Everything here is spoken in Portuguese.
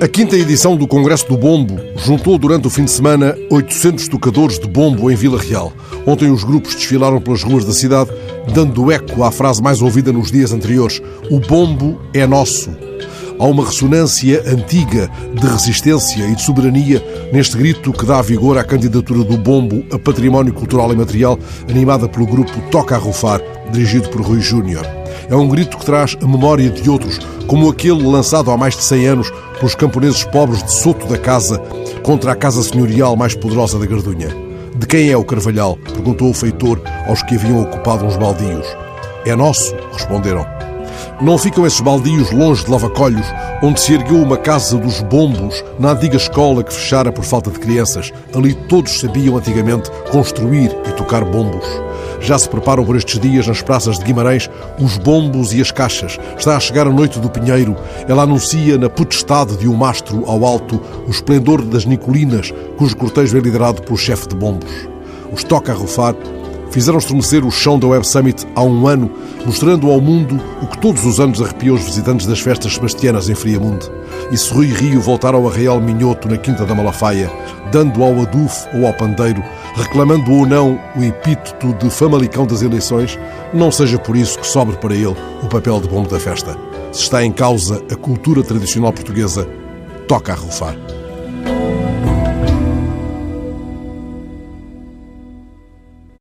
A quinta edição do Congresso do Bombo juntou durante o fim de semana 800 tocadores de bombo em Vila Real. Ontem os grupos desfilaram pelas ruas da cidade, dando eco à frase mais ouvida nos dias anteriores: O bombo é nosso. Há uma ressonância antiga de resistência e de soberania neste grito que dá vigor à candidatura do bombo a património cultural e material, animada pelo grupo Toca a Rufar, dirigido por Rui Júnior. É um grito que traz a memória de outros, como aquele lançado há mais de 100 anos pelos camponeses pobres de Soto da Casa contra a casa senhorial mais poderosa da Gardunha. De quem é o Carvalhal? perguntou o feitor aos que haviam ocupado uns baldios. É nosso, responderam. Não ficam esses baldios longe de Lavacolhos, onde se ergueu uma casa dos bombos, na antiga escola que fechara por falta de crianças. Ali todos sabiam antigamente construir e tocar bombos. Já se preparam por estes dias nas praças de Guimarães os bombos e as caixas. Está a chegar a noite do Pinheiro. Ela anuncia na potestade de um mastro ao alto o esplendor das Nicolinas, cujo cortejo é liderado pelo chefe de bombos. Os toca a rufar fizeram estremecer o chão da Web Summit há um ano, mostrando ao mundo o que todos os anos arrepia os visitantes das festas sebastianas em Friamundo. E se Rui Rio voltar ao Arraial Minhoto na Quinta da Malafaia, dando ao adufo ou ao pandeiro, reclamando ou não o epíteto de famalicão das eleições, não seja por isso que sobre para ele o papel de bombo da festa. Se está em causa a cultura tradicional portuguesa, toca a rufar.